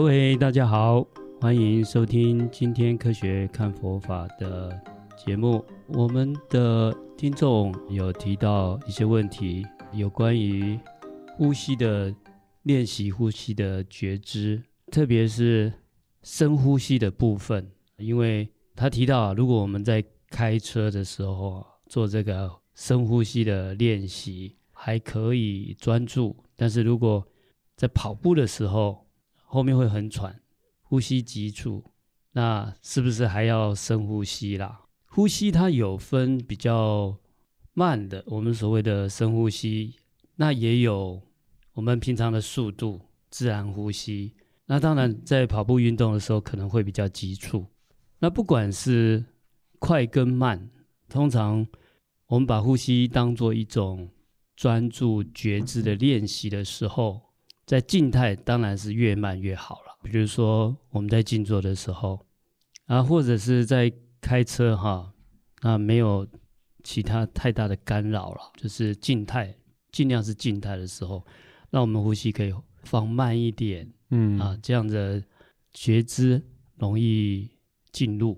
各位大家好，欢迎收听今天科学看佛法的节目。我们的听众有提到一些问题，有关于呼吸的练习、呼吸的觉知，特别是深呼吸的部分。因为他提到，如果我们在开车的时候做这个深呼吸的练习，还可以专注；但是如果在跑步的时候，后面会很喘，呼吸急促，那是不是还要深呼吸啦？呼吸它有分比较慢的，我们所谓的深呼吸，那也有我们平常的速度自然呼吸。那当然在跑步运动的时候可能会比较急促。那不管是快跟慢，通常我们把呼吸当做一种专注觉知的练习的时候。在静态当然是越慢越好了。比如说我们在静坐的时候，啊，或者是在开车哈，啊，没有其他太大的干扰了，就是静态，尽量是静态的时候，让我们呼吸可以放慢一点，嗯啊，这样的觉知容易进入，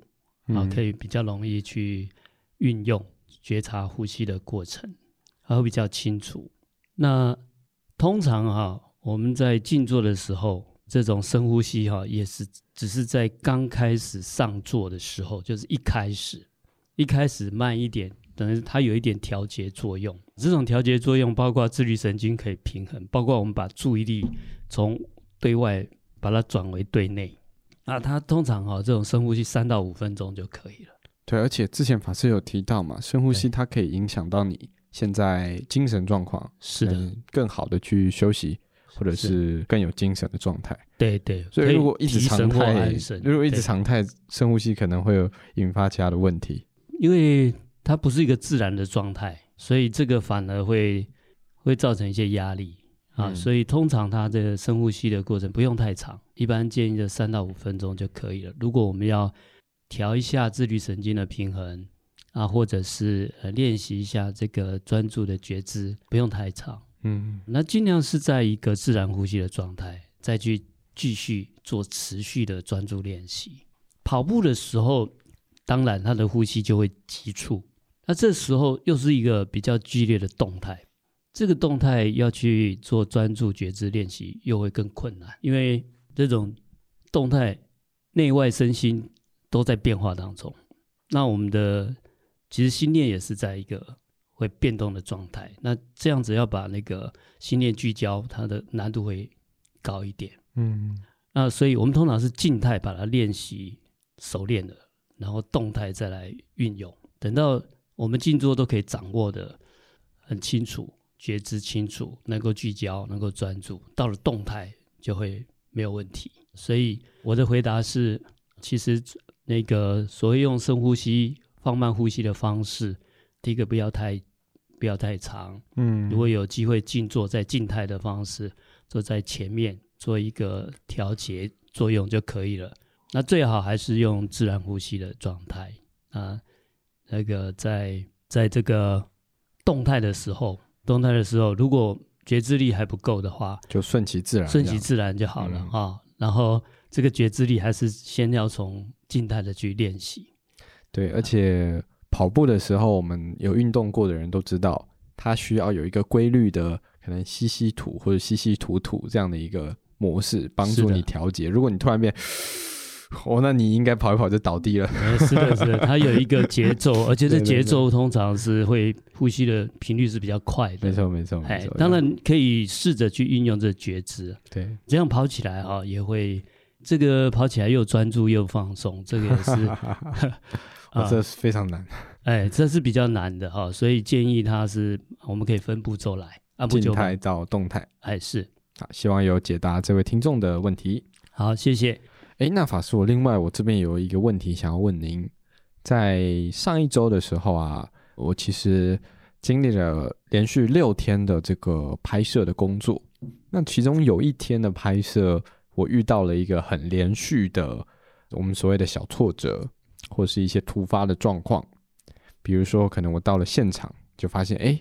啊，可以比较容易去运用觉察呼吸的过程，还会比较清楚。那通常哈。我们在静坐的时候，这种深呼吸哈，也是只是在刚开始上座的时候，就是一开始，一开始慢一点，等于它有一点调节作用。这种调节作用包括自律神经可以平衡，包括我们把注意力从对外把它转为对内。那它通常哈，这种深呼吸三到五分钟就可以了。对，而且之前法师有提到嘛，深呼吸它可以影响到你现在精神状况，是的，更好的去休息。或者是更有精神的状态，对对，所以如果一直常态，如果一直常态深呼吸，可能会有引发其他的问题。因为它不是一个自然的状态，所以这个反而会会造成一些压力啊。嗯、所以通常它这个深呼吸的过程不用太长，一般建议的三到五分钟就可以了。如果我们要调一下自律神经的平衡啊，或者是呃练习一下这个专注的觉知，不用太长。嗯，那尽量是在一个自然呼吸的状态，再去继续做持续的专注练习。跑步的时候，当然他的呼吸就会急促，那这时候又是一个比较剧烈的动态，这个动态要去做专注觉知练习又会更困难，因为这种动态内外身心都在变化当中。那我们的其实心念也是在一个。会变动的状态，那这样子要把那个心念聚焦，它的难度会高一点。嗯，那所以我们通常是静态把它练习熟练了，然后动态再来运用。等到我们静坐都可以掌握的很清楚，觉知清楚，能够聚焦，能够专注，到了动态就会没有问题。所以我的回答是，其实那个所谓用深呼吸、放慢呼吸的方式，第一个不要太。不要太长，嗯，如果有机会静坐，在静态的方式坐在前面做一个调节作用就可以了。那最好还是用自然呼吸的状态啊。那个在在这个动态的时候，动态的时候，如果觉知力还不够的话，就顺其自然，顺其自然就好了啊、嗯哦。然后这个觉知力还是先要从静态的去练习。对，而且。跑步的时候，我们有运动过的人都知道，它需要有一个规律的，可能吸吸吐或者吸吸吐吐这样的一个模式，帮助你调节。如果你突然变，哦，那你应该跑一跑就倒地了。是的，是的，它有一个节奏，而且这 节奏通常是会呼吸的频率是比较快的。没错，没错，没错。当然可以试着去运用这觉知，对，这样跑起来啊，也会这个跑起来又专注又放松，这个也是。啊，这是非常难，哎，这是比较难的哈，所以建议他是我们可以分步骤来，按部就班，态到动态，哎是，好，希望有解答这位听众的问题。好，谢谢。哎，那法师，我另外我这边有一个问题想要问您，在上一周的时候啊，我其实经历了连续六天的这个拍摄的工作，那其中有一天的拍摄，我遇到了一个很连续的我们所谓的小挫折。或是一些突发的状况，比如说，可能我到了现场就发现，哎，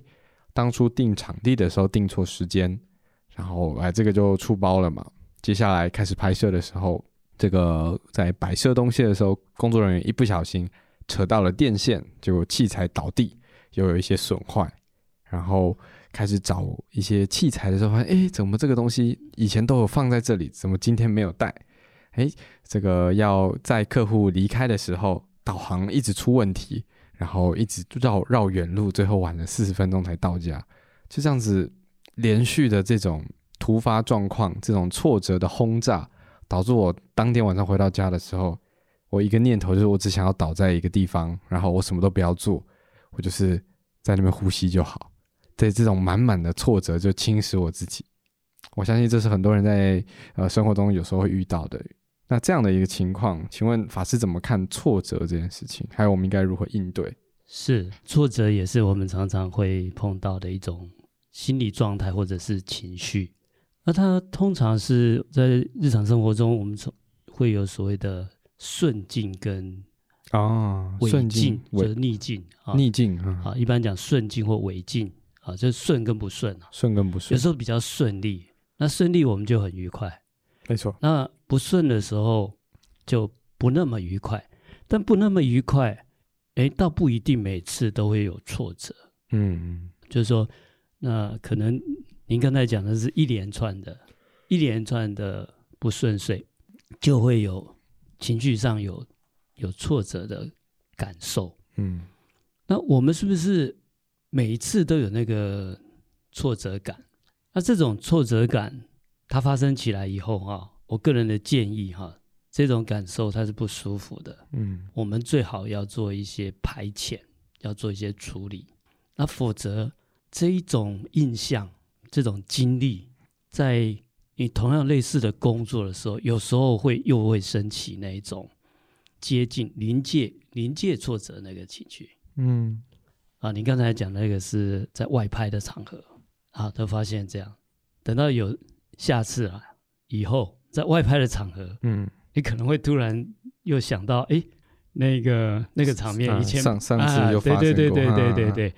当初定场地的时候定错时间，然后哎，这个就出包了嘛。接下来开始拍摄的时候，这个在摆设东西的时候，工作人员一不小心扯到了电线，就器材倒地，又有一些损坏。然后开始找一些器材的时候，发现哎，怎么这个东西以前都有放在这里，怎么今天没有带？哎，这个要在客户离开的时候，导航一直出问题，然后一直绕绕远路，最后晚了四十分钟才到家。就这样子连续的这种。突发状况，这种挫折的轰炸，导致我当天晚上回到家的时候，我一个念头就是我只想要倒在一个地方，然后我什么都不要做，我就是在那边呼吸就好。对，这种满满的挫折就侵蚀我自己。我相信这是很多人在呃生活中有时候会遇到的。那这样的一个情况，请问法师怎么看挫折这件事情？还有我们应该如何应对？是，挫折也是我们常常会碰到的一种心理状态或者是情绪。那它通常是在日常生活中，我们从会有所谓的顺境跟啊顺境，就是逆境啊逆境啊。一般讲顺境或违境啊，就是顺跟不顺啊，顺跟不顺。有时候比较顺利，那顺利我们就很愉快，没错。那不顺的时候就不那么愉快，但不那么愉快，哎，倒不一定每次都会有挫折。嗯，就是说，那可能。您刚才讲的是一连串的、一连串的不顺遂，就会有情绪上有有挫折的感受。嗯，那我们是不是每一次都有那个挫折感？那这种挫折感它发生起来以后，哈，我个人的建议，哈，这种感受它是不舒服的。嗯，我们最好要做一些排遣，要做一些处理。那否则这一种印象。这种经历，在你同样类似的工作的时候，有时候会又会升起那一种接近临界、临界挫折那个情绪。嗯，啊，你刚才讲那个是在外拍的场合啊，都发现这样。等到有下次啊，以后在外拍的场合，嗯，你可能会突然又想到，哎，那个那个场面以前上上次有发生过，对对对对对对对。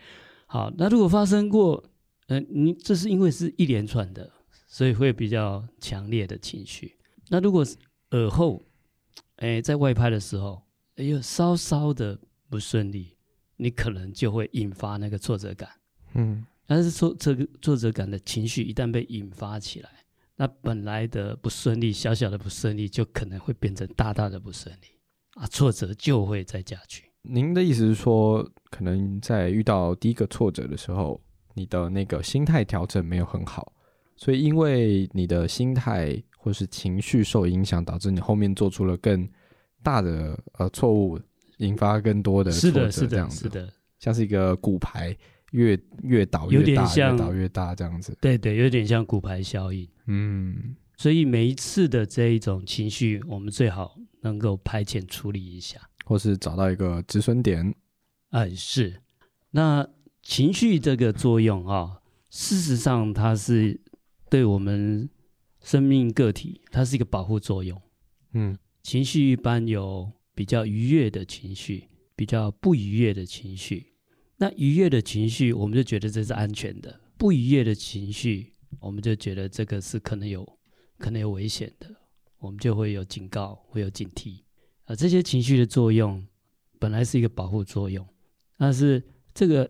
好，那如果发生过。嗯、呃，你这是因为是一连串的，所以会比较强烈的情绪。那如果是尔后，哎，在外拍的时候，哎呦，稍稍的不顺利，你可能就会引发那个挫折感。嗯，但是挫这个挫折感的情绪一旦被引发起来，那本来的不顺利，小小的不顺利，就可能会变成大大的不顺利啊，挫折就会再加剧。您的意思是说，可能在遇到第一个挫折的时候，你的那个心态调整没有很好，所以因为你的心态或是情绪受影响，导致你后面做出了更大的呃错误，引发更多的挫折，这样子，是的，像是一个骨牌越越倒越大，越倒越大这样子，对对，有点像骨牌效应，嗯，所以每一次的这一种情绪，我们最好能够排遣处理一下，或是找到一个止损点，哎，是，那。情绪这个作用啊，事实上它是对我们生命个体，它是一个保护作用。嗯，情绪一般有比较愉悦的情绪，比较不愉悦的情绪。那愉悦的情绪，我们就觉得这是安全的；不愉悦的情绪，我们就觉得这个是可能有可能有危险的，我们就会有警告，会有警惕。啊，这些情绪的作用本来是一个保护作用，但是这个。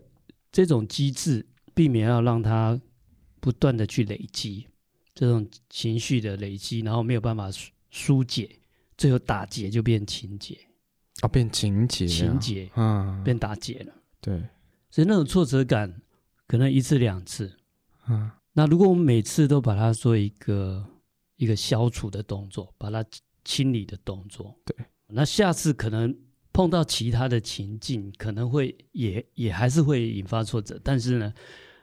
这种机制避免要让它不断的去累积这种情绪的累积，然后没有办法疏解，最后打结就变情结啊，变情结，情节，嗯，变打结了。对，所以那种挫折感可能一次两次，嗯，那如果我们每次都把它做一个一个消除的动作，把它清理的动作，对，那下次可能。碰到其他的情境，可能会也也还是会引发挫折，但是呢，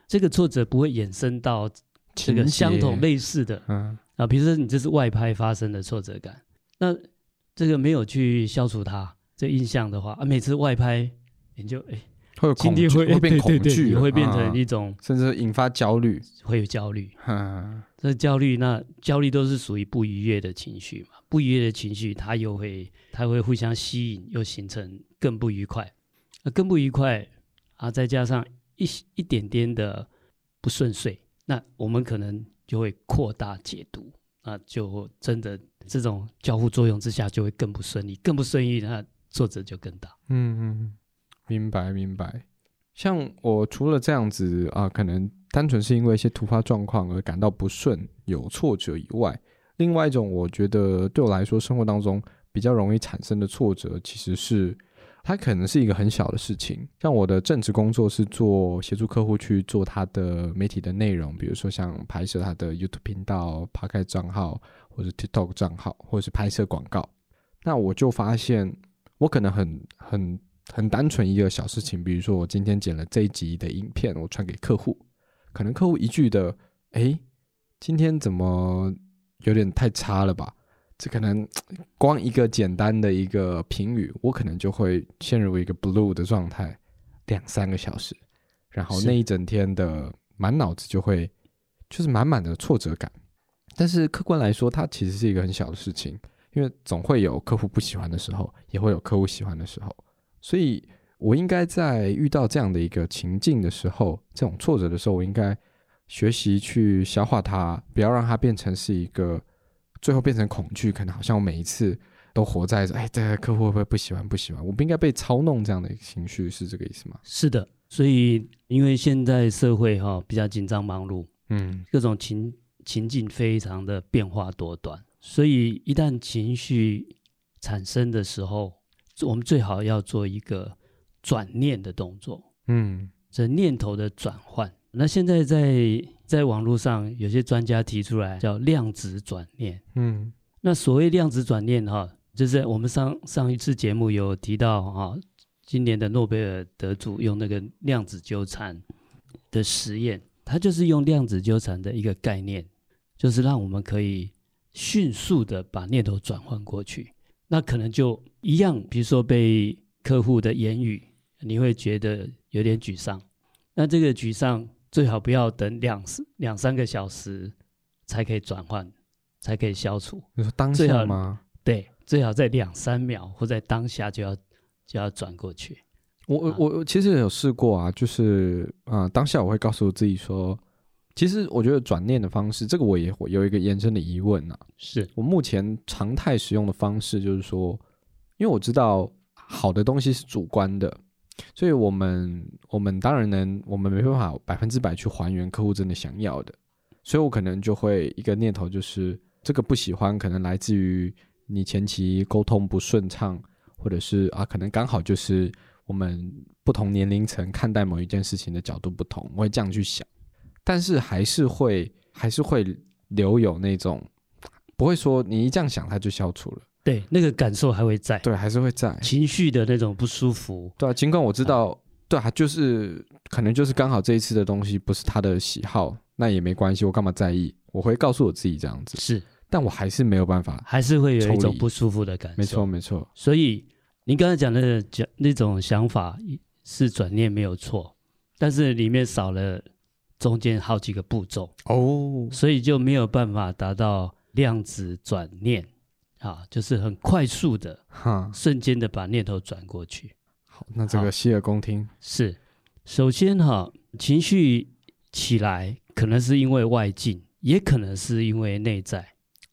这个挫折不会衍生到这个相同类似的，嗯啊，比如说你这是外拍发生的挫折感，那这个没有去消除它这印象的话，啊，每次外拍你就哎。会有恐惧，会变恐惧，也会变成一种，甚至引发焦虑，会有焦虑。嗯，这焦虑，那焦虑都是属于不愉悦的情绪嘛？不愉悦的情绪，它又会，它会互相吸引，又形成更不愉快。那更不愉快啊，再加上一一点点的不顺遂，那我们可能就会扩大解读，那就真的这种交互作用之下就会更不顺利，更不顺利，那挫折就更大。嗯嗯，明白明白。像我除了这样子啊，可能单纯是因为一些突发状况而感到不顺、有挫折以外，另外一种我觉得对我来说生活当中比较容易产生的挫折，其实是它可能是一个很小的事情。像我的正职工作是做协助客户去做他的媒体的内容，比如说像拍摄他的 YouTube 频道、p o c a s t 账号，或者 TikTok 账号，或者是拍摄广告。那我就发现，我可能很很。很单纯一个小事情，比如说我今天剪了这一集的影片，我传给客户，可能客户一句的，哎，今天怎么有点太差了吧？这可能光一个简单的一个评语，我可能就会陷入一个 blue 的状态，两三个小时，然后那一整天的满脑子就会就是满满的挫折感。但是客观来说，它其实是一个很小的事情，因为总会有客户不喜欢的时候，也会有客户喜欢的时候。所以，我应该在遇到这样的一个情境的时候，这种挫折的时候，我应该学习去消化它，不要让它变成是一个最后变成恐惧，可能好像我每一次都活在着，哎，这个客户会不会不喜欢？不喜欢？我不应该被操弄这样的一个情绪，是这个意思吗？是的。所以，因为现在社会哈比较紧张忙碌，嗯，各种情情境非常的变化多端，所以一旦情绪产生的时候，我们最好要做一个转念的动作，嗯，这念头的转换。那现在在在网络上，有些专家提出来叫量子转念，嗯，那所谓量子转念哈，就是我们上上一次节目有提到哈，今年的诺贝尔得主用那个量子纠缠的实验，他就是用量子纠缠的一个概念，就是让我们可以迅速的把念头转换过去。那可能就一样，比如说被客户的言语，你会觉得有点沮丧。那这个沮丧最好不要等两两三个小时才可以转换，才可以消除。你说当下吗？对，最好在两三秒或在当下就要就要转过去。我我我其实有试过啊，就是啊、呃，当下我会告诉我自己说。其实我觉得转念的方式，这个我也有一个延伸的疑问啊。是我目前常态使用的方式，就是说，因为我知道好的东西是主观的，所以我们我们当然能，我们没办法百分之百去还原客户真的想要的，所以我可能就会一个念头就是，这个不喜欢可能来自于你前期沟通不顺畅，或者是啊，可能刚好就是我们不同年龄层看待某一件事情的角度不同，我会这样去想。但是还是会还是会留有那种，不会说你一这样想它就消除了，对，那个感受还会在，对，还是会在。情绪的那种不舒服，对啊，尽管我知道，啊。对啊，就是可能就是刚好这一次的东西不是他的喜好，那也没关系，我干嘛在意？我会告诉我自己这样子，是，但我还是没有办法，还是会有一种不舒服的感受，没错没错。所以您刚才讲的讲那种想法是转念没有错，但是里面少了。中间好几个步骤。哦，所以就没有办法达到量子转念啊，就是很快速的，哈，瞬间的把念头转过去。好，那这个洗耳恭听是，首先哈，情绪起来可能是因为外境，也可能是因为内在，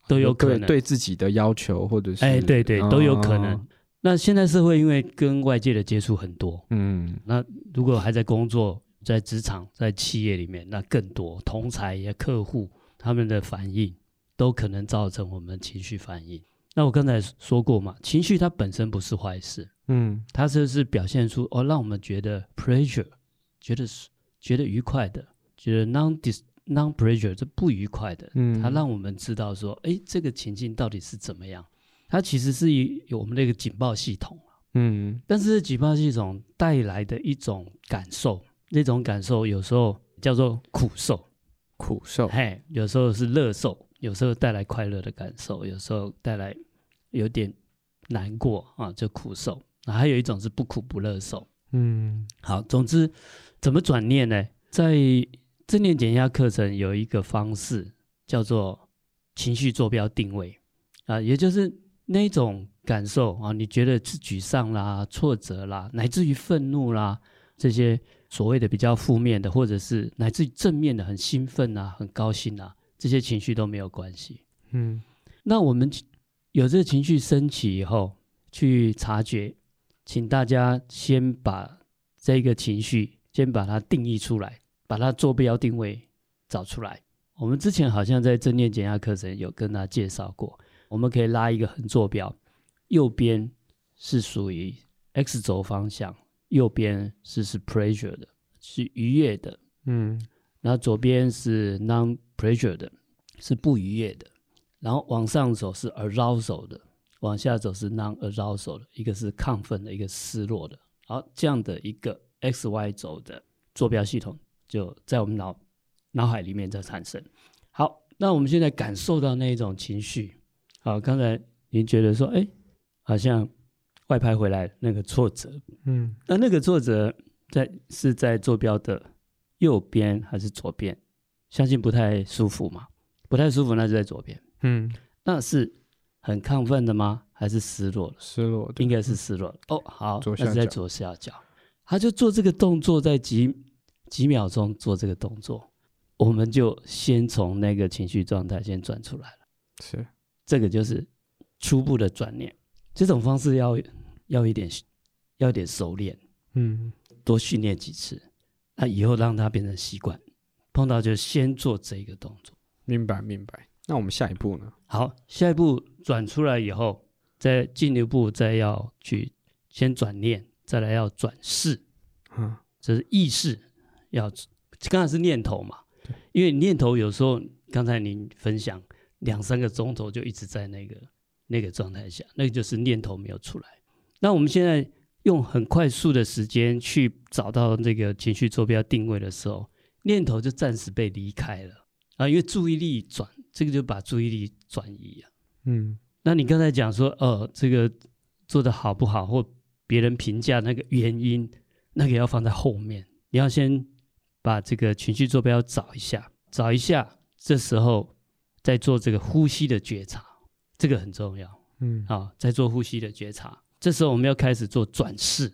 都有可能。对，对自己的要求或者是哎，对对，都有可能。哦。那现在社会因为跟外界的接触很多，嗯，那如果还在工作。在职场，在企业里面，那更多同才也客户他们的反应，都可能造成我们情绪反应。那我刚才说过嘛，情绪它本身不是坏事，嗯，它就是表现出哦，让我们觉得 pressure，觉得是觉得愉快的，觉得 non dis non pressure 这不愉快的，嗯，它让我们知道说，哎，这个情境到底是怎么样？它其实是有我们那个警报系统，嗯，但是警报系统带来的一种感受。那种感受有时候叫做苦受，苦受，嘿，有时候是乐受，有时候带来快乐的感受，有时候带来有点难过啊，就苦受。还有一种是不苦不乐受。嗯，好，总之怎么转念呢？在正念减压课程有一个方式叫做情绪坐标定位啊，也就是那种感受啊，你觉得是沮丧啦、挫折啦，乃至于愤怒啦这些。所谓的比较负面的，或者是乃至于正面的，很兴奋啊，很高兴啊，这些情绪都没有关系。嗯，那我们有这个情绪升起以后，去察觉，请大家先把这个情绪先把它定义出来，把它坐标定位找出来。我们之前好像在正念减压课程有跟他介绍过，我们可以拉一个横坐标，右边是属于 X 轴方向，右边是是 pressure 的，是愉悦的，嗯，然后左边是 non pressure 的，是不愉悦的，然后往上走是 arousal 的，往下走是 non-arousal 的，一个是亢奋的，一个失落的，好，这样的一个 X Y 轴的坐标系统就在我们脑。脑海里面在产生。好，那我们现在感受到那一种情绪。好，刚才您觉得说，哎，好像外拍回来那个挫折，嗯，那那个挫折在是在坐标的右边还是左边？相信不太舒服嘛，不太舒服，那就在左边。嗯，那是很亢奋的吗？还是失落了？失落的，应该是失落了。哦，好，左下角，那是在左下角。他就做这个动作，在几几秒钟做这个动作。我们就先从那个情绪状态先转出来了，是这个就是初步的转念。这种方式要要一点要一点熟练，嗯，多训练几次，那以后让它变成习惯。碰到就先做这个动作，明白明白。那我们下一步呢？好，下一步转出来以后，再进一步再要去先转念，再来要转世，嗯，这是意识要刚才是念头嘛。因为念头有时候，刚才您分享两三个钟头就一直在那个那个状态下，那个就是念头没有出来。那我们现在用很快速的时间去找到这个情绪坐标定位的时候，念头就暂时被离开了啊，因为注意力转，这个就把注意力转移啊。嗯，那你刚才讲说，呃，这个做的好不好，或别人评价那个原因，那个要放在后面，你要先。把这个情绪坐标找一下，找一下，这时候再做这个呼吸的觉察，这个很重要。嗯，好，再做呼吸的觉察。这时候我们要开始做转世。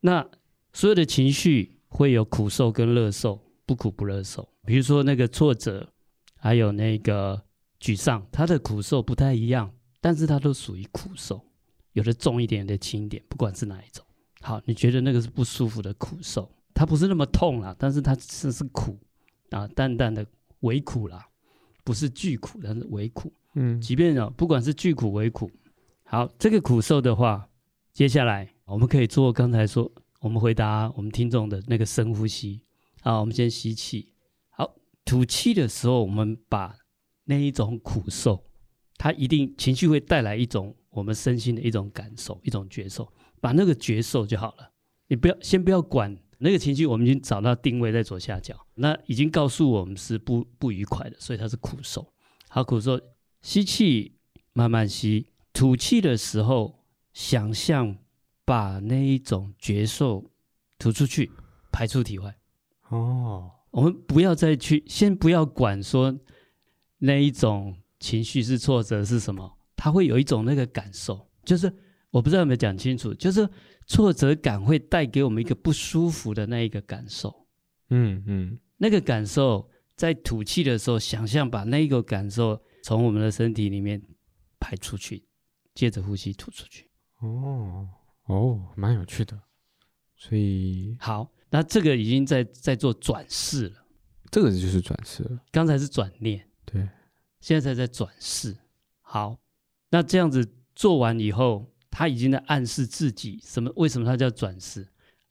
那所有的情绪会有苦受跟乐受，不苦不乐受。比如说那个挫折，还有那个沮丧，它的苦受不太一样，但是它都属于苦受，有的重一点，有的轻一点，不管是哪一种。好，你觉得那个是不舒服的苦受？它不是那么痛啦，但是它是是苦啊，淡淡的微苦啦，不是巨苦，但是微苦。嗯，即便哦，不管是巨苦微苦，好，这个苦受的话，接下来我们可以做刚才说，我们回答我们听众的那个深呼吸。好，我们先吸气，吐气的时候，我们把那一种苦受，它一定情绪会带来一种我们身心的一种感受，一种觉受，把那个觉受就好了。你不要先不要管。那个情绪我们已经找到定位在左下角，那已经告诉我们是不不愉快的，所以它是苦受。好，苦受，吸气慢慢吸，吐气的时候想象把那一种觉受吐出去，排出体外。哦，我们不要再去，先不要管说那一种情绪是挫折是什么，它会有一种那个感受，就是我不知道有没有讲清楚，就是。挫折感会带给我们一个不舒服的那一个感受，嗯嗯，那个感受在吐气的时候，想象把那个感受从我们的身体里面排出去，接着呼吸吐出去。哦哦，蛮有趣的。所以好，那这个已经在在做转世了，这个就是转世了。刚才是转念，对，现在在转世。好，那这样子做完以后。他已经在暗示自己什么？为什么他叫转世？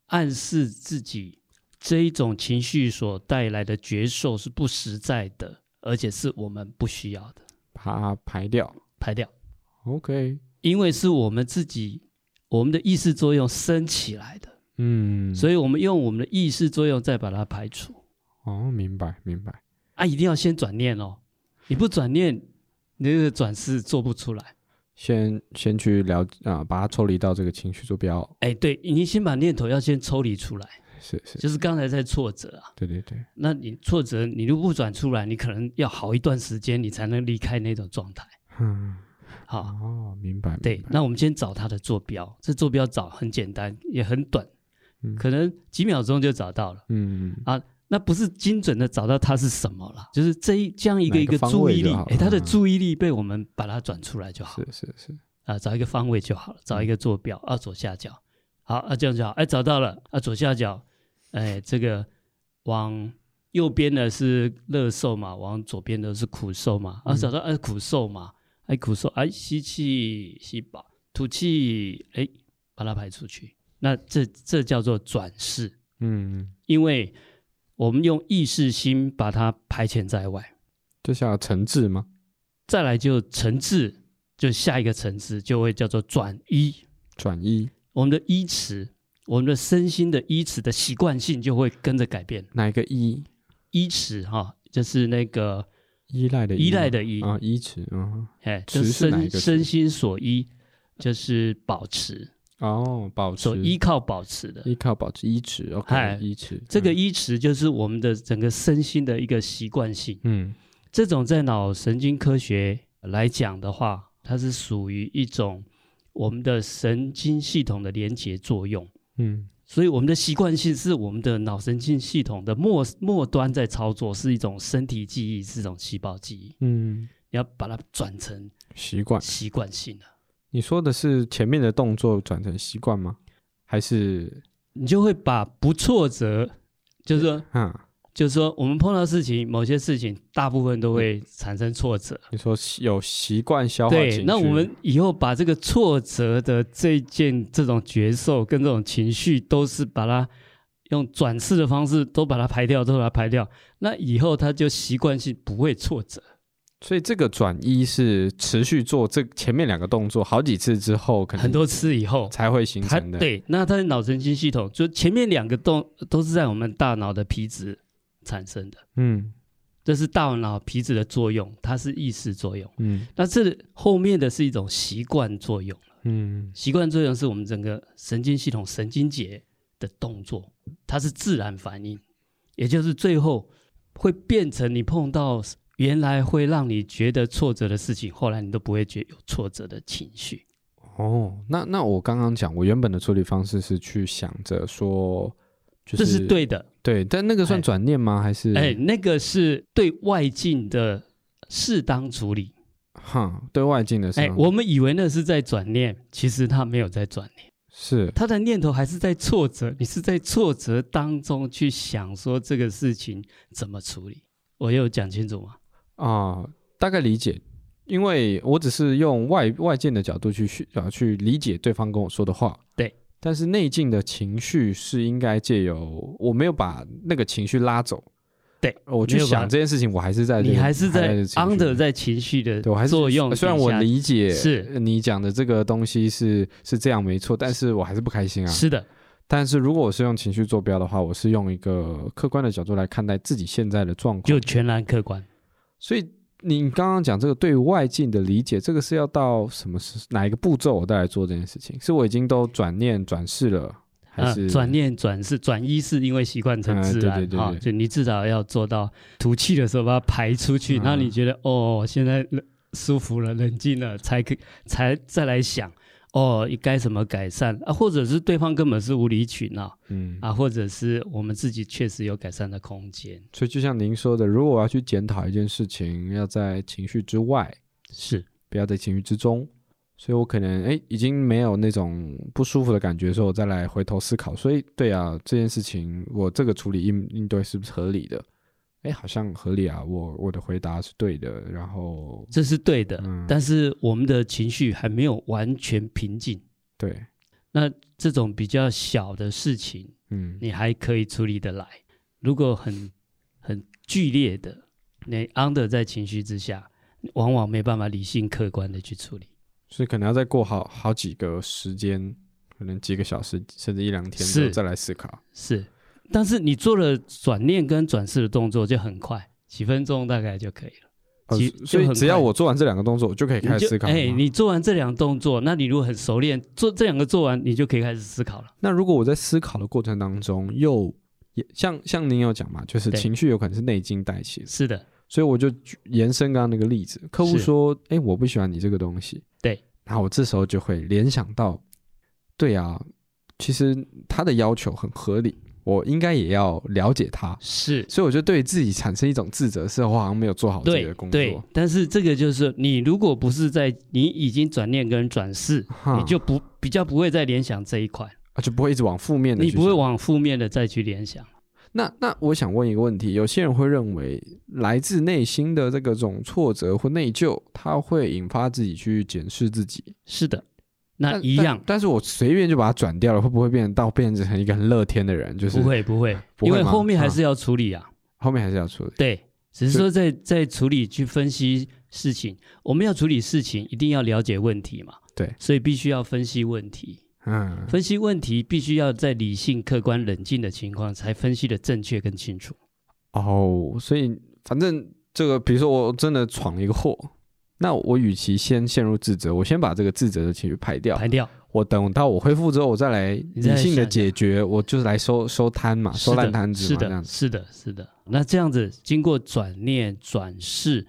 暗示自己这一种情绪所带来的觉受是不实在的，而且是我们不需要的，把它排掉，排掉。OK，因为是我们自己，我们的意识作用升起来的，嗯，所以我们用我们的意识作用再把它排除。哦，明白，明白。啊，一定要先转念哦，你不转念，你这个转世做不出来。先先去了啊，把它抽离到这个情绪坐标。哎，对，你先把念头要先抽离出来。是是，就是刚才在挫折啊。对对对。那你挫折，你如果不转出来，你可能要好一段时间，你才能离开那种状态。嗯，好哦，明白。对，明白。那我们先找它的坐标，这坐标找很简单，也很短，嗯，可能几秒钟就找到了。嗯。嗯。啊，那不是精准的找到它是什么了，就是这一这样一个一个注意力，哎，他的注意力被我们把它转出来就好。是是是，啊，找一个方位就好了，找一个坐标啊，左下角，好啊，这样就好，哎，找到了啊，左下角，哎，这个往右边的是乐受嘛，往左边的是苦受嘛，啊，找到哎苦受嘛，哎苦受，哎吸气吸饱，吐气，哎把它排出去，那这这叫做转世，嗯，因为。我们用意识心把它排遣在外，这叫诚志吗？再来就诚志，就下一个层次就会叫做转依。转依，我们的依持，我们的身心的依持的习惯性就会跟着改变。哪一个依？依持哈，就是那个依赖的依赖的依啊，依持啊，哎，就身身心所依，就是保持。哦，保持，所依靠保持的，依靠保持依持，OK，依持，嗯、这个依持就是我们的整个身心的一个习惯性。嗯，这种在脑神经科学来讲的话，它是属于一种我们的神经系统的连接作用。嗯，所以我们的习惯性是我们的脑神经系统的末末端在操作，是一种身体记忆，是一种细胞记忆。嗯，你要把它转成习惯，习惯性的。你说的是前面的动作转成习惯吗？还是你就会把不挫折，就是说，嗯，就是说，我们碰到事情，某些事情大部分都会产生挫折。你说有习惯消化情绪，对，那我们以后把这个挫折的这件这种角色跟这种情绪，都是把它用转世的方式都把它排掉，都把它排掉。那以后他就习惯性不会挫折。所以这个转移是持续做这前面两个动作好几次之后，可能很多次以后才会形成的。对，那它的脑神经系统就前面两个动都是在我们大脑的皮质产生的。嗯，这是大脑皮质的作用，它是意识作用。嗯，那这后面的是一种习惯作用。嗯，习惯作用是我们整个神经系统神经节的动作，它是自然反应，也就是最后会变成你碰到。原来会让你觉得挫折的事情，后来你都不会觉得有挫折的情绪。哦，那那我刚刚讲，我原本的处理方式是去想着说，就是，这是对的，对，但那个算转念吗？还是？哎，那个是对外境的适当处理。哈，对外境的。哎，我们以为那是在转念，其实他没有在转念，是他的念头还是在挫折。你是在挫折当中去想说这个事情怎么处理？我有讲清楚吗？啊、呃，大概理解，因为我只是用外外界的角度去去啊去理解对方跟我说的话，对。但是内境的情绪是应该借由我没有把那个情绪拉走，对，我去想这件事情，我还是在你还是在 under 在情绪的对我还是作用，虽然我理解是。你讲的这个东西是是这样没错，但是我还是不开心啊。是的，但是如果我是用情绪坐标的话，我是用一个客观的角度来看待自己现在的状况，就全然客观。所以你刚刚讲这个对外境的理解，这个是要到什么时哪一个步骤我再来做这件事情？是我已经都转念转世了，还是、啊、转念转世转一是因为习惯成自然？哈、啊，就你至少要做到吐气的时候把它排出去，然后你觉得哦，现在舒服了，冷静了，才可才再来想。哦，该怎么改善啊？或者是对方根本是无理取闹，嗯啊，或者是我们自己确实有改善的空间。所以就像您说的，如果我要去检讨一件事情，要在情绪之外，是不要在情绪之中。所以我可能哎，已经没有那种不舒服的感觉的时候，我再来回头思考。所以对啊，这件事情我这个处理应应对是不是合理的？哎，好像合理啊，我我的回答是对的，然后这是对的，嗯，但是我们的情绪还没有完全平静。对，那这种比较小的事情，嗯，你还可以处理得来。如果很很剧烈的，你 under 在情绪之下，往往没办法理性客观的去处理，所以可能要再过好好几个时间，可能几个小时，甚至一两天之后再来思考。是。但是你做了转念跟转世的动作就很快，几分钟大概就可以了。呃、所以只要我做完这两个动作，我就可以开始思考。哎，你做完这两个动作，那你如果很熟练，做这两个做完，你就可以开始思考了。那如果我在思考的过程当中，又也像像您有讲嘛，就是情绪有可能是内经带起的。是的，所以我就延伸刚刚那个例子，客户说：“哎，我不喜欢你这个东西。”对，然后我这时候就会联想到，对啊，其实他的要求很合理。我应该也要了解他。是，所以我就对自己产生一种自责，是我好像没有做好自己的工作。对，对，但是这个就是你如果不是在你已经转念跟转世，你就不比较不会再联想这一块啊，就不会一直往负面的，你不会往负面的再去联想。那那我想问一个问题，有些人会认为来自内心的这个种挫折或内疚，它会引发自己去检视自己。是的，那一样。但，但是我随便就把它转掉了，会不会变到变成一个很乐天的人？就是不会不会，不会，因为后面还是要处理啊，啊后面还是要处理。对，只是说在在处理去分析事情，我们要处理事情，一定要了解问题嘛。对，所以必须要分析问题。嗯，分析问题必须要在理性、客观、冷静的情况才分析的正确跟清楚。哦，所以反正这个，比如说我真的闯了一个祸，那我与其先陷入自责，我先把这个自责的情绪排掉，排掉。我等到我恢复之后，我再来理性的解决，我就是来收收摊嘛，收烂摊子嘛，是的，是的，是的。那这样子经过转念转世，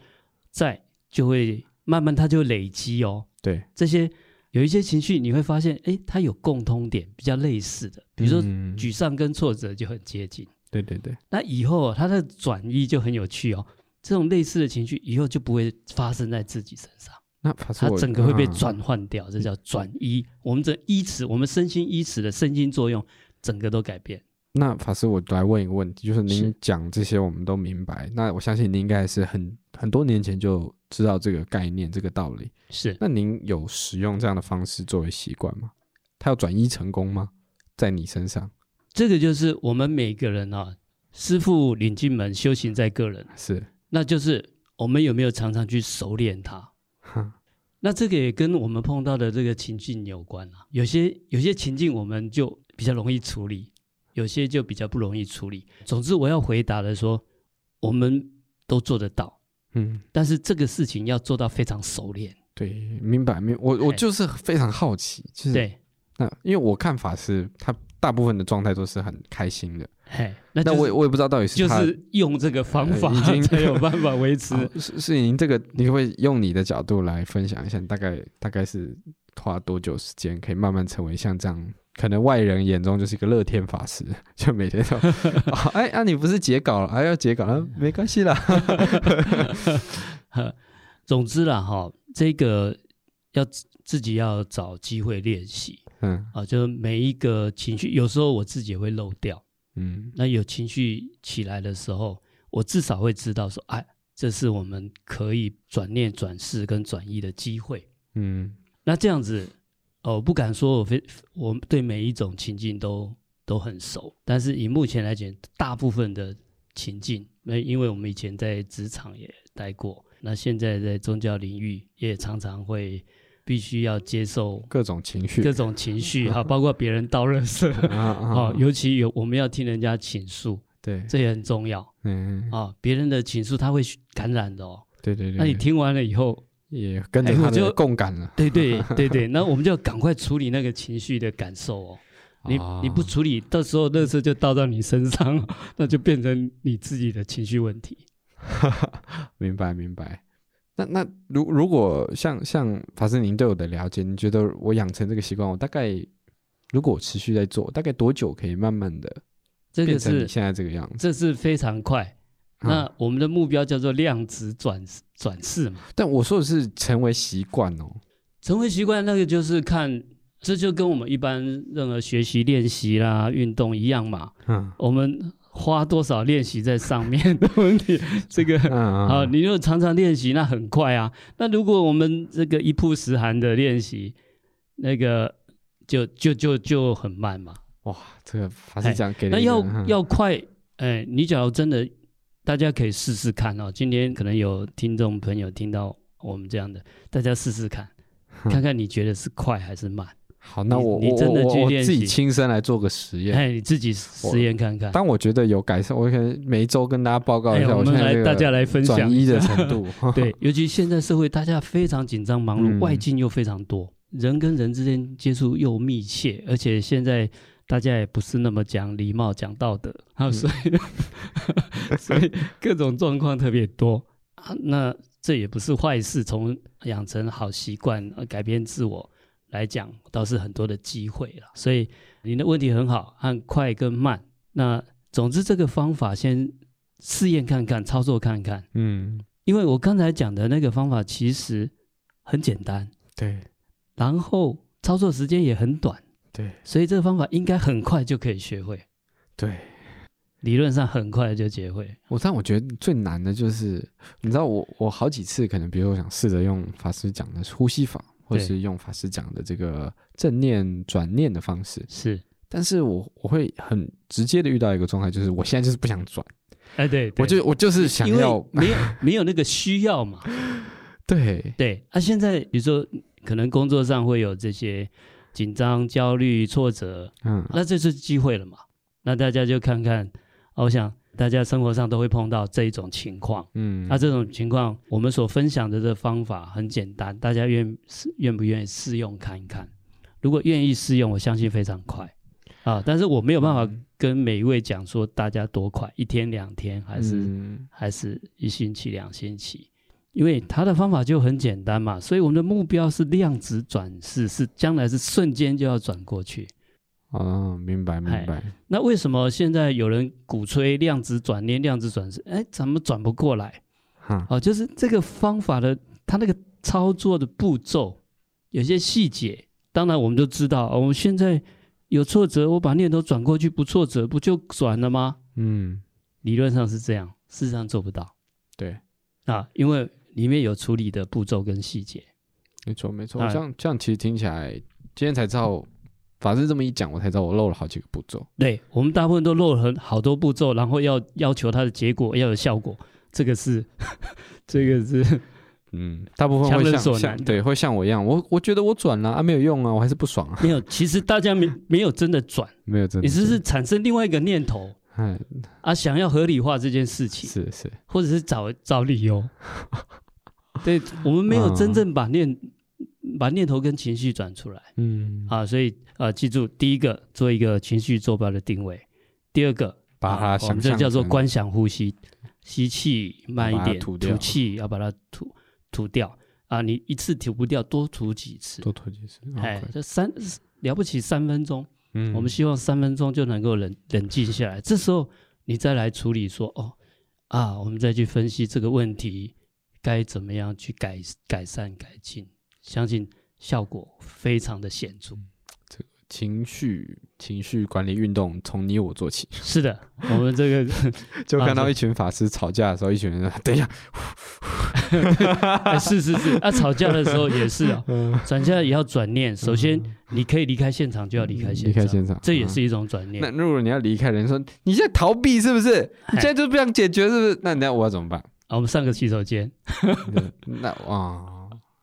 再就会慢慢它就累积哦。对，这些。有一些情绪你会发现，哎，它有共通点，比较类似的，比如说沮丧跟挫折就很接近。嗯、对对对。那以后它的转移就很有趣哦，这种类似的情绪以后就不会发生在自己身上。那它整个会被转换掉，嗯、这叫转移。我们这依持，我们身心依持的身心作用，整个都改变。那法师，我来问一个问题，就是您讲这些我们都明白，那我相信您应该是很很多年前就知道这个概念、这个道理。是，那您有使用这样的方式作为习惯吗？它要转移成功吗？在你身上？这个就是我们每个人啊，师傅领进门，修行在个人。是，那就是我们有没有常常去熟练它？哼，那这个也跟我们碰到的这个情境有关啊。有些有些情境我们就比较容易处理。有些就比较不容易处理。总之，我要回答的说，我们都做得到，嗯，但是这个事情要做到非常熟练。对，明白明白。我我就是非常好奇，就是对，那因为我看法是，他大部分的状态都是很开心的。嘿，那、就是、那我也我也不知道到底是就是用这个方法、呃、已经 才有办法维 持。是是您这个，你会用你的角度来分享一下，大概大概是花多久时间可以慢慢成为像这样？可能外人眼中就是一个乐天法师，就每天都，哎啊，你不是截稿了，还、啊、要截稿了，没关系啦。总之啦，哈，这个要自己要找机会练习，嗯啊，就每一个情绪，有时候我自己也会漏掉，嗯，那有情绪起来的时候，我至少会知道说，哎，这是我们可以转念转世跟转移的机会，嗯，那这样子。哦，我不敢说我非我对每一种情境都都很熟，但是以目前来讲，大部分的情境，那因为我们以前在职场也待过，那现在在宗教领域也常常会必须要接受各种情绪，各种情绪 哈，包括别人倒垃圾。啊，尤其有我们要听人家倾诉，对，这也很重要，嗯啊，别人的倾诉他会感染的哦，对对对，那你听完了以后。也跟着他就共感了，对对 对对，那我们就要赶快处理那个情绪的感受哦。你你不处理，到时候垃圾就倒到你身上，那就变成你自己的情绪问题。明白明白。那那如如果像像法师您对我的了解，你觉得我养成这个习惯，我大概如果我持续在做，大概多久可以慢慢的变成你现在这个样子？这是非常快。那我们的目标叫做量子转转世嘛？但我说的是成为习惯哦。成为习惯，那个就是看，这就跟我们一般任何学习、练习啦、运动一样嘛。嗯，我们花多少练习在上面的问题，这个啊，你如果常常练习，那很快啊。那如果我们这个一曝十寒的练习，那个就就就就很慢嘛。哇，这个还是讲给那要要快，哎，你假如真的。大家可以试试看哦。今天可能有听众朋友听到我们这样的，大家试试看，看看你觉得是快还是慢。好，那我你，你真的去练习，自己亲身来做个实验。哎，你自己实验看看。当我觉得有改善，我可能每一周跟大家报告一下。哎、我们来大家来分享转移的程度。对，尤其现在社会大家非常紧张忙碌，嗯、外境又非常多，人跟人之间接触又密切，而且现在。大家也不是那么讲礼貌、讲道德，啊，所以、嗯、所以各种状况特别多啊。那这也不是坏事，从养成好习惯、改变自我来讲，倒是很多的机会了。所以你的问题很好，按快跟慢，那总之这个方法先试验看看，操作看看。嗯，因为我刚才讲的那个方法其实很简单，对，然后操作时间也很短，对，所以这个方法应该很快就可以学会。对。理论上很快就结会。我但我觉得最难的就是，你知道我我好几次可能，比如我想试着用法师讲的呼吸法，或是用法师讲的这个正念转念的方式，是，但是我我会很直接的遇到一个状态，就是我现在就是不想转。哎，对，对我就我就是想要没有没有那个需要嘛。对对，啊，现在比如说可能工作上会有这些紧张、焦虑、挫折，嗯，那这是机会了嘛？那大家就看看。我想大家生活上都会碰到这一种情况，嗯，那、啊、这种情况，我们所分享的这方法很简单，大家愿愿不愿意试用看一看？如果愿意试用，我相信非常快啊。但是我没有办法跟每一位讲说大家多快，一天两天还是、嗯、还是一星期两星期，因为他的方法就很简单嘛。所以我们的目标是量子转世，是将来是瞬间就要转过去。哦，明白明白。那为什么现在有人鼓吹量子转念、量子转世？哎，怎么转不过来？哈，哦，就是这个方法的，它那个操作的步骤，有些细节，当然我们都知道。我们现在有挫折，我把念头转过去，不挫折，不就转了吗？嗯，理论上是这样，事实上做不到。对，啊，因为里面有处理的步骤跟细节。没错没错，这样这样其实听起来，今天才知道。法师这么一讲，我才知道我漏了好几个步骤。对，我们大部分都漏了很好多步骤，然后要要求它的结果要有效果，这个是 这个是嗯，大部分会像像对，会像我一样，我我觉得我转了啊，没有用啊，我还是不爽啊。没有，其实大家没没有真的转，没有真的，你只是产生另外一个念头，嗯啊，想要合理化这件事情，是是，或者是找找理由。对，我们没有真正把念。嗯把念头跟情绪转出来，嗯，啊，所以呃，记住，第一个做一个情绪坐标的定位，第二个把它，啊，我们这叫做观想呼吸，吸气慢一点，吐气要把它吐吐掉。啊，你一次吐不掉，多吐几次，多吐几次，哎，这三了不起三分钟，嗯，我们希望三分钟就能够冷冷静下来，这时候你再来处理说，哦，啊，我们再去分析这个问题该怎么样去改改善改进。相信效果非常的显著。这个情绪情绪管理运动从你我做起。是的，我们这个 就看到一群法师吵架的时候，一群人说：“等一下。哎”是是是，啊，吵架的时候也是啊，转架也要转念。首先，你可以离开现场，就要离开现场，离开现场，这也是一种转念。那如果你要离开，人说你现在逃避是不是？你现在就不想解决是不是？那那我要怎么办？啊，我们上个洗手间。那哇。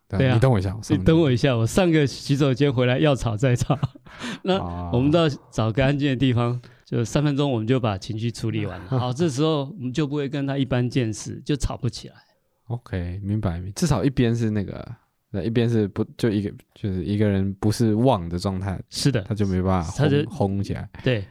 对啊，你等我一下，你等我一下，我上个洗手间回来要吵再吵。那我们到找个安静的地方，就三分钟，我们就把情绪处理完了。好，这时候我们就不会跟他一般见识，就吵不起来。OK，明白。至少一边是那个，那一边是不就一个，就是一个人不是旺的状态。是的，他就没办法，他就轰起来。对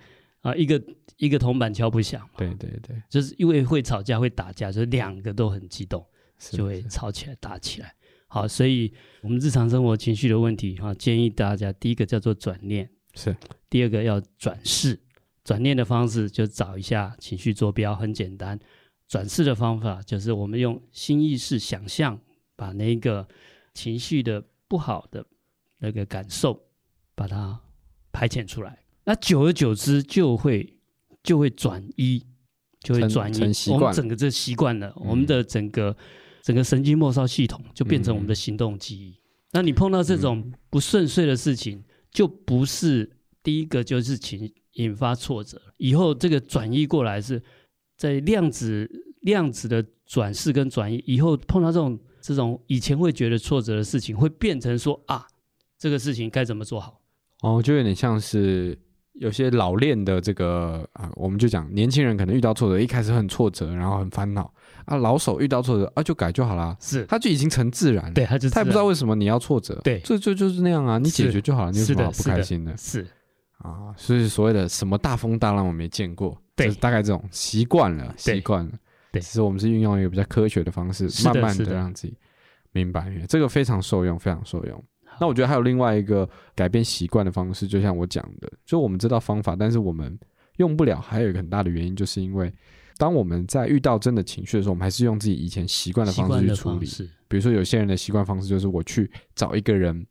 啊，一个一个铜板敲不响。对对对，就是因为会吵架会打架，就是两个都很激动，就会吵起来打起来。好，所以我们日常生活情绪的问题，哈，建议大家第一个叫做转念，是；第二个要转世。转念的方式就找一下情绪坐标，很简单；转世的方法就是我们用新意识想象，把那个情绪的不好的那个感受，把它排遣出来。那久而久之就会就会转移，就会转移。我们整个这习惯了，我们的整个。整个神经末梢系统就变成我们的行动记忆。嗯、那你碰到这种不顺遂的事情，就不是第一个就是情引发挫折。以后这个转移过来是在量子量子的转世跟转移。以后碰到这种这种以前会觉得挫折的事情，会变成说啊，这个事情该怎么做好？哦，就有点像是。有些老练的这个啊，我们就讲年轻人可能遇到挫折，一开始很挫折，然后很烦恼啊。老手遇到挫折啊，就改就好啦。是，他就已经成自然。对，他就他也不知道为什么你要挫折。对，这就就是那样啊，你解决就好了，你有什么好不开心的？是啊，所以所谓的什么大风大浪我没见过，对，就是大概这种习惯了，习惯了。对，其实我们是运用一个比较科学的方式，慢慢的让自己明白，这个非常受用，非常受用。那我觉得还有另外一个改变习惯的方式，就像我讲的，就我们知道方法，但是我们用不了，还有一个很大的原因，就是因为当我们在遇到真的情绪的时候，我们还是用自己以前习惯的方式去处理。比如说，有些人的习惯方式就是我去找一个人，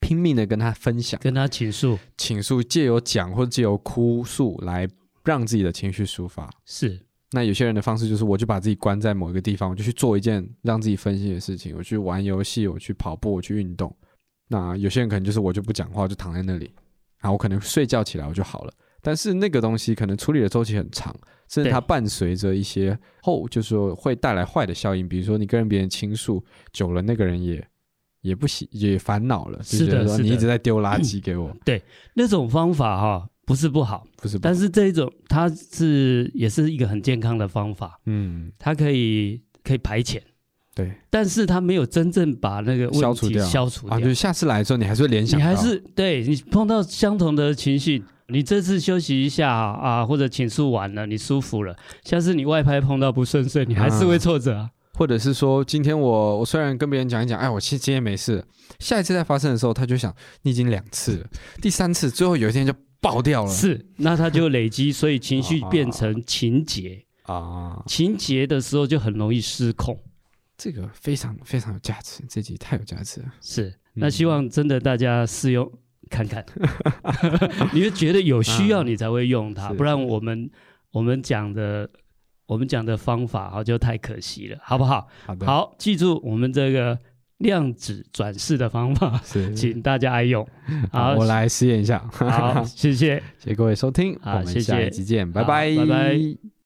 拼命的跟他分享，跟他倾诉，倾诉，借由讲或者借由哭诉来让自己的情绪抒发。是。那有些人的方式就是，我就把自己关在某一个地方，我就去做一件让自己分心的事情，我去玩游戏，我去跑步，我去运动。那有些人可能就是，我就不讲话，就躺在那里，然后我可能睡觉起来我就好了。但是那个东西可能处理的周期很长，甚至它伴随着一些后，就是说会带来坏的效应。比如说你跟别人倾诉久了，那个人也也不喜也烦恼了，是的，是的，你一直在丢垃圾给我。对，那种方法哈。不是不好，不是不好，但是这一种它是也是一个很健康的方法，嗯，它可以可以排遣，对，但是他没有真正把那个问题消除掉，消除掉，啊，就是下次来的时候你还是会联想，你还是对你碰到相同的情绪，你这次休息一下啊，或者倾诉完了你舒服了，下次你外拍碰到不顺遂，你还是会挫折啊，或者是说今天我我虽然跟别人讲一讲，哎，我其实今天没事，下一次再发生的时候，他就想你已经两次了，第三次，最后有一天就。爆掉了，是，那他就累积，所以情绪变成情节。啊，情节的时候就很容易失控。这个非常非常有价值，这集太有价值了。是，那希望真的大家试用看看，你会觉得有需要你才会用它，不然我们我们讲的我们讲的方法啊就太可惜了，好不好？好的，好，记住我们这个。量子转世的方法，请大家爱用。好，好，我来实验一下。好，谢谢，谢谢各位收听，好，我们下一集见，拜拜。